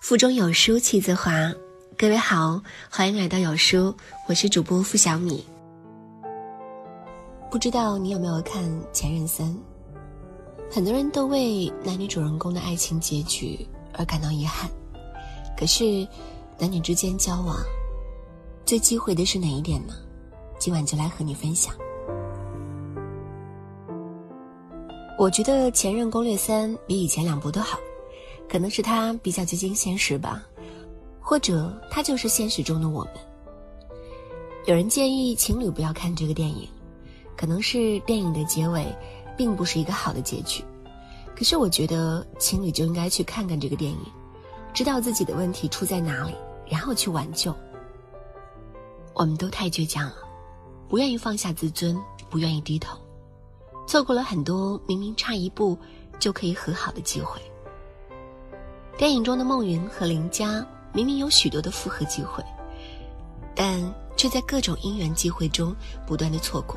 腹中有书气自华，各位好，欢迎来到有书，我是主播付小米。不知道你有没有看《前任三》？很多人都为男女主人公的爱情结局而感到遗憾。可是，男女之间交往最忌讳的是哪一点呢？今晚就来和你分享。我觉得《前任攻略三》比以前两部都好。可能是他比较接近现实吧，或者他就是现实中的我们。有人建议情侣不要看这个电影，可能是电影的结尾并不是一个好的结局。可是我觉得情侣就应该去看看这个电影，知道自己的问题出在哪里，然后去挽救。我们都太倔强了，不愿意放下自尊，不愿意低头，错过了很多明明差一步就可以和好的机会。电影中的孟云和林佳明明有许多的复合机会，但却在各种因缘机会中不断的错过，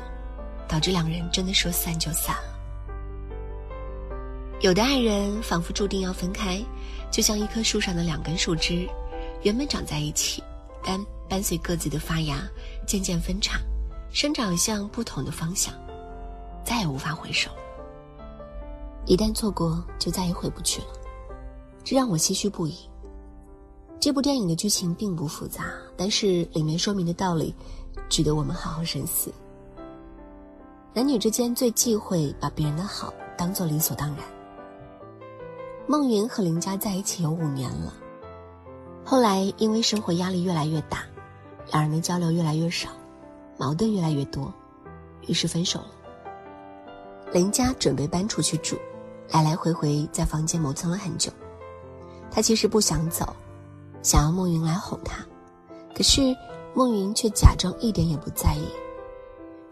导致两人真的说散就散了。有的爱人仿佛注定要分开，就像一棵树上的两根树枝，原本长在一起，但伴随各自的发芽，渐渐分叉，生长向不同的方向，再也无法回首。一旦错过，就再也回不去了。这让我唏嘘不已。这部电影的剧情并不复杂，但是里面说明的道理，值得我们好好深思。男女之间最忌讳把别人的好当做理所当然。孟云和林佳在一起有五年了，后来因为生活压力越来越大，两人的交流越来越少，矛盾越来越多，于是分手了。林佳准备搬出去住，来来回回在房间磨蹭了很久。他其实不想走，想要孟云来哄他，可是孟云却假装一点也不在意。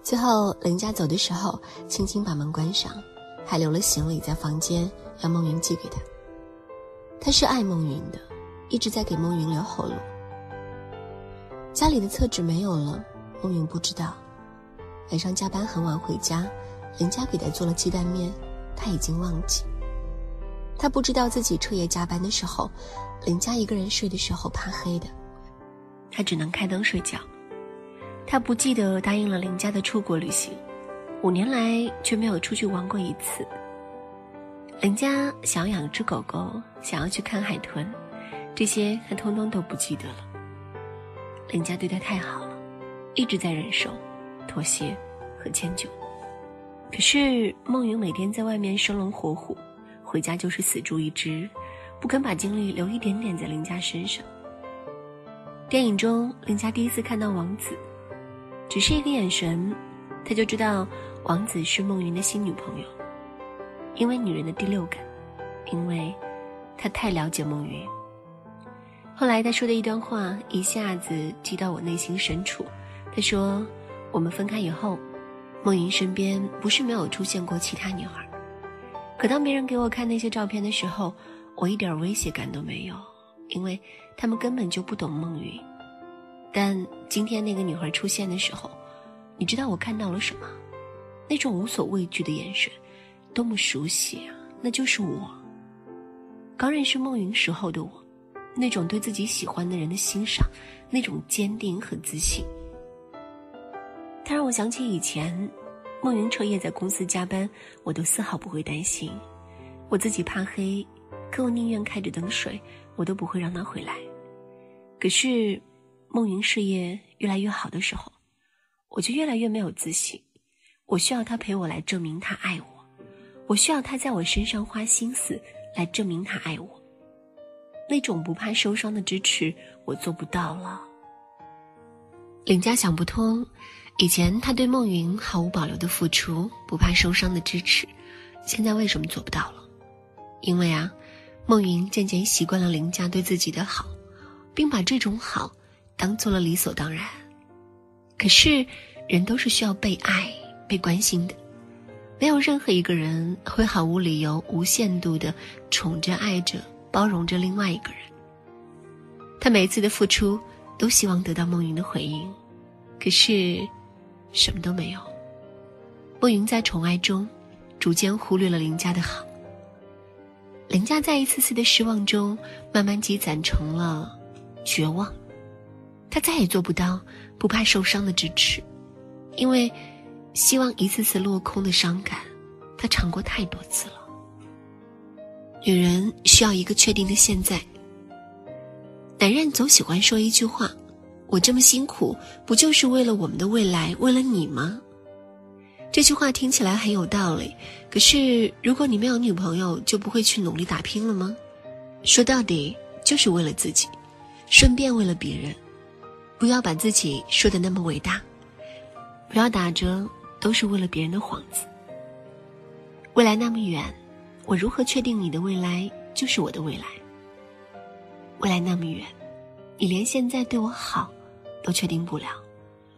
最后林家走的时候，轻轻把门关上，还留了行李在房间，让孟云寄给他。他是爱孟云的，一直在给孟云留后路。家里的厕纸没有了，孟云不知道。晚上加班很晚回家，林家给他做了鸡蛋面，他已经忘记。他不知道自己彻夜加班的时候，林佳一个人睡的时候怕黑的，他只能开灯睡觉。他不记得答应了林佳的出国旅行，五年来却没有出去玩过一次。林佳想养只狗狗，想要去看海豚，这些他通通都不记得了。林佳对他太好了，一直在忍受、妥协和迁就。可是孟云每天在外面生龙活虎。回家就是死猪一只，不肯把精力留一点点在林佳身上。电影中，林佳第一次看到王子，只是一个眼神，他就知道王子是孟云的新女朋友。因为女人的第六感，因为他太了解孟云。后来他说的一段话一下子击到我内心深处。他说：“我们分开以后，孟云身边不是没有出现过其他女孩。”可当别人给我看那些照片的时候，我一点威胁感都没有，因为他们根本就不懂孟云。但今天那个女孩出现的时候，你知道我看到了什么？那种无所畏惧的眼神，多么熟悉啊！那就是我。刚认识孟云时候的我，那种对自己喜欢的人的欣赏，那种坚定和自信，它让我想起以前。孟云彻夜在公司加班，我都丝毫不会担心。我自己怕黑，可我宁愿开着灯睡，我都不会让他回来。可是，孟云事业越来越好的时候，我就越来越没有自信。我需要他陪我来证明他爱我，我需要他在我身上花心思来证明他爱我。那种不怕受伤的支持，我做不到了。林家想不通。以前他对孟云毫无保留的付出，不怕受伤的支持，现在为什么做不到了？因为啊，孟云渐渐习惯了林家对自己的好，并把这种好当做了理所当然。可是，人都是需要被爱、被关心的，没有任何一个人会毫无理由、无限度的宠着、爱着、包容着另外一个人。他每一次的付出，都希望得到孟云的回应，可是。什么都没有。孟云在宠爱中，逐渐忽略了林家的好。林佳在一次次的失望中，慢慢积攒成了绝望。他再也做不到不怕受伤的支持，因为希望一次次落空的伤感，他尝过太多次了。女人需要一个确定的现在。男人总喜欢说一句话：“我这么辛苦，不就是为了我们的未来，为了你吗？”这句话听起来很有道理，可是如果你没有女朋友，就不会去努力打拼了吗？说到底，就是为了自己，顺便为了别人。不要把自己说的那么伟大，不要打着都是为了别人的幌子。未来那么远，我如何确定你的未来就是我的未来？未来那么远，你连现在对我好都确定不了，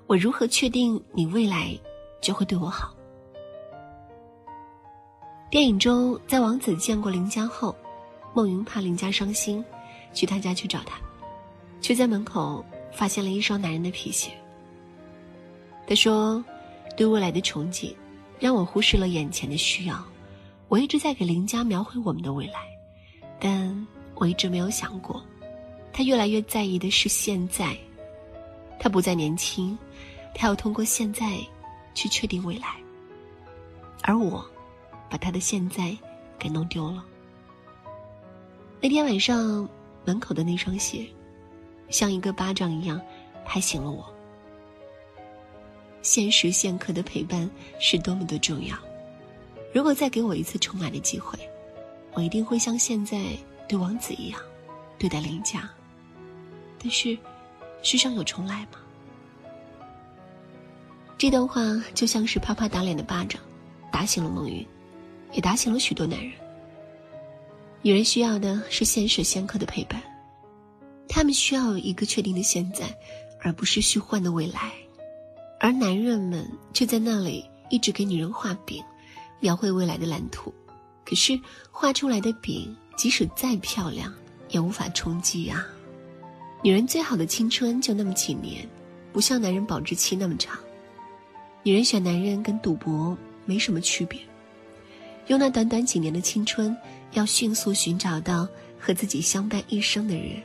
我如何确定你未来？就会对我好。电影中，在王子见过林佳后，孟云怕林佳伤心，去他家去找他，却在门口发现了一双男人的皮鞋。他说：“对未来的憧憬，让我忽视了眼前的需要。我一直在给林佳描绘我们的未来，但我一直没有想过，他越来越在意的是现在。他不再年轻，他要通过现在。”去确定未来，而我，把他的现在给弄丢了。那天晚上，门口的那双鞋，像一个巴掌一样拍醒了我。现时现刻的陪伴是多么的重要。如果再给我一次重来的机会，我一定会像现在对王子一样对待林佳。但是，世上有重来吗？这段话就像是啪啪打脸的巴掌，打醒了孟云，也打醒了许多男人。女人需要的是现时现刻的陪伴，他们需要一个确定的现在，而不是虚幻的未来。而男人们却在那里一直给女人画饼，描绘未来的蓝图。可是画出来的饼，即使再漂亮，也无法充饥啊。女人最好的青春就那么几年，不像男人保质期那么长。女人选男人跟赌博没什么区别，用那短短几年的青春，要迅速寻找到和自己相伴一生的人，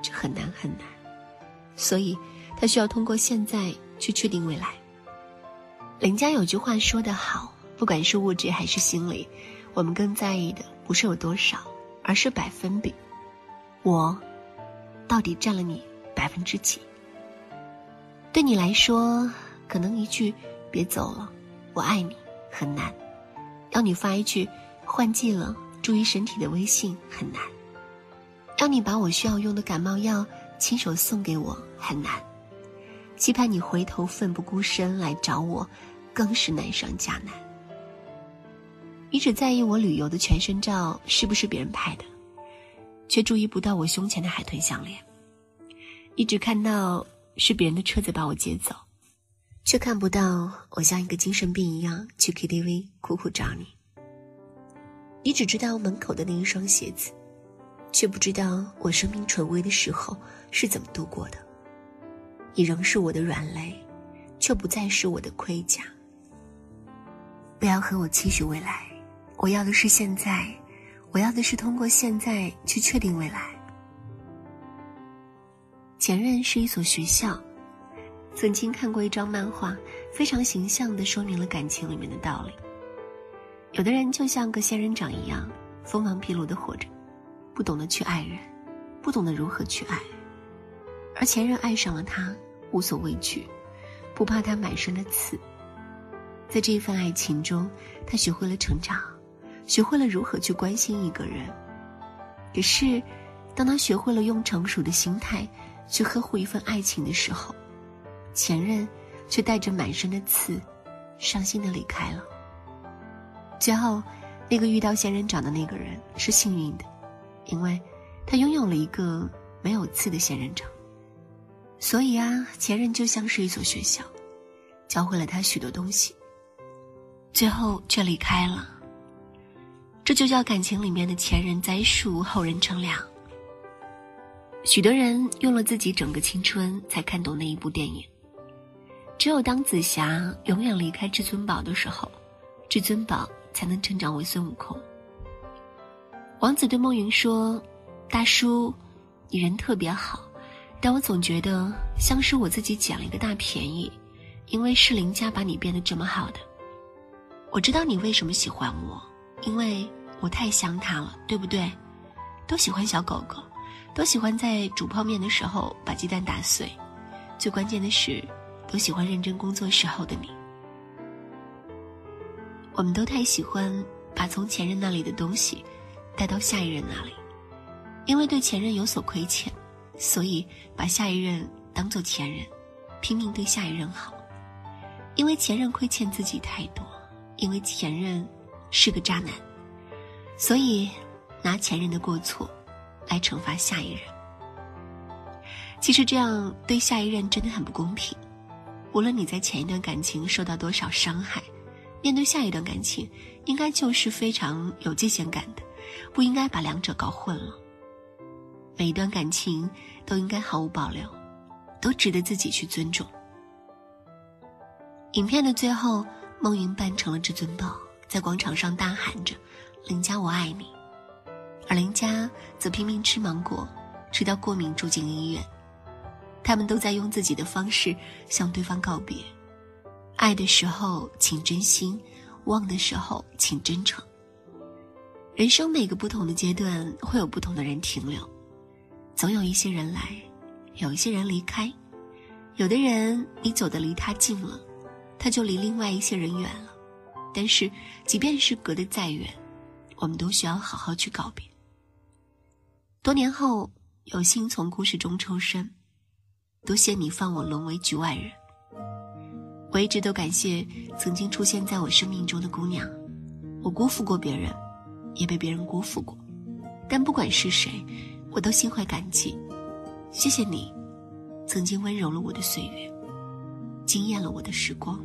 这很难很难。所以，她需要通过现在去确定未来。林家有句话说得好，不管是物质还是心理，我们更在意的不是有多少，而是百分比。我，到底占了你百分之几？对你来说。可能一句“别走了，我爱你”很难，要你发一句“换季了，注意身体”的微信很难，要你把我需要用的感冒药亲手送给我很难，期盼你回头奋不顾身来找我，更是难上加难。你只在意我旅游的全身照是不是别人拍的，却注意不到我胸前的海豚项链；你只看到是别人的车子把我接走。却看不到我像一个精神病一样去 KTV 苦苦找你。你只知道门口的那一双鞋子，却不知道我生命垂危的时候是怎么度过的。你仍是我的软肋，却不再是我的盔甲。不要和我期许未来，我要的是现在，我要的是通过现在去确定未来。前任是一所学校。曾经看过一张漫画，非常形象的说明了感情里面的道理。有的人就像个仙人掌一样，锋芒毕露的活着，不懂得去爱人，不懂得如何去爱。而前任爱上了他，无所畏惧，不怕他满身的刺。在这一份爱情中，他学会了成长，学会了如何去关心一个人。可是，当他学会了用成熟的心态去呵护一份爱情的时候，前任却带着满身的刺，伤心的离开了。最后，那个遇到仙人掌的那个人是幸运的，因为他拥有了一个没有刺的仙人掌。所以啊，前任就像是一所学校，教会了他许多东西，最后却离开了。这就叫感情里面的前人栽树，后人乘凉。许多人用了自己整个青春才看懂那一部电影。只有当紫霞永远离开至尊宝的时候，至尊宝才能成长为孙悟空。王子对梦云说：“大叔，你人特别好，但我总觉得像是我自己捡了一个大便宜，因为是林家把你变得这么好的。我知道你为什么喜欢我，因为我太像他了，对不对？都喜欢小狗狗，都喜欢在煮泡面的时候把鸡蛋打碎，最关键的是，都喜欢认真工作时候的你。我们都太喜欢把从前任那里的东西。”带到下一任那里，因为对前任有所亏欠，所以把下一任当做前任，拼命对下一任好。因为前任亏欠自己太多，因为前任是个渣男，所以拿前任的过错来惩罚下一任。其实这样对下一任真的很不公平。无论你在前一段感情受到多少伤害，面对下一段感情，应该就是非常有界限感的。不应该把两者搞混了。每一段感情都应该毫无保留，都值得自己去尊重。影片的最后，孟云扮成了至尊宝，在广场上大喊着“林佳我爱你”，而林佳则拼命吃芒果，吃到过敏住进医院。他们都在用自己的方式向对方告别：爱的时候请真心，忘的时候请真诚。人生每个不同的阶段会有不同的人停留，总有一些人来，有一些人离开。有的人你走的离他近了，他就离另外一些人远了。但是，即便是隔得再远，我们都需要好好去告别。多年后有幸从故事中抽身，多谢你放我沦为局外人。我一直都感谢曾经出现在我生命中的姑娘，我辜负过别人。也被别人辜负过，但不管是谁，我都心怀感激。谢谢你，曾经温柔了我的岁月，惊艳了我的时光。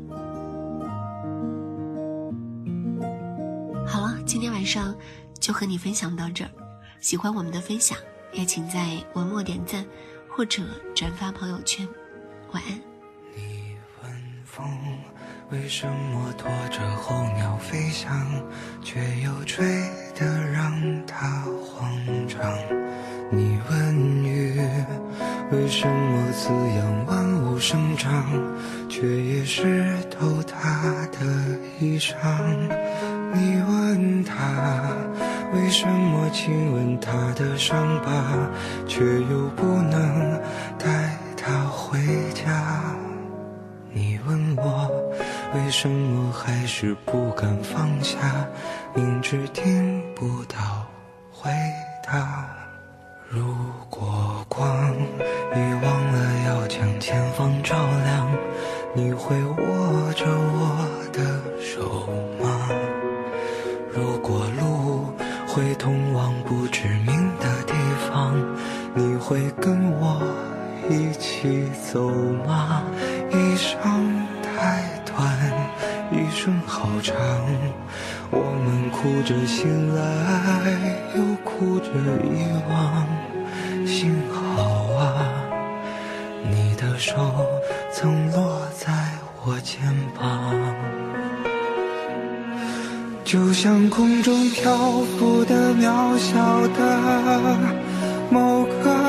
今天晚上就和你分享到这儿。喜欢我们的分享，也请在文末点赞或者转发朋友圈。晚安。你问风。为什么拖着候鸟飞翔，却又吹得让它慌张？你问雨，为什么滋养万物生长，却也湿透它的衣裳？你问他，为什么亲吻他的伤疤，却又不能带他回家？你问我。为什么还是不敢放下？明知听不到回答。如果光已忘了要将前方照亮，你会你会跟我一起走吗？一生太短。一生好长，我们哭着醒来，又哭着遗忘。幸好啊，你的手曾落在我肩膀，就像空中漂浮的渺小的某个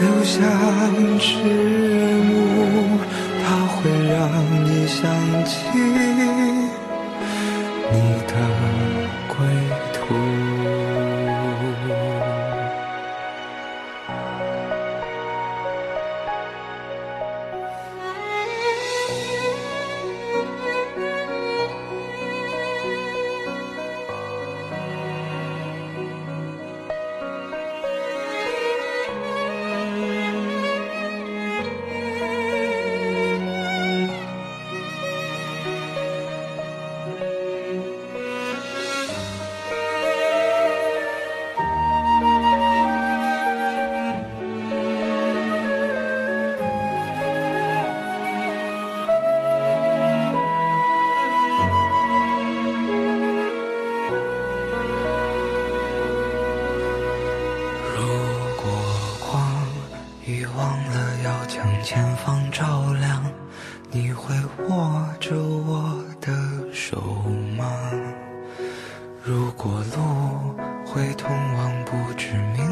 留下迟暮。它会让你想起照亮，你会握着我的手吗？如果路会通往不知名。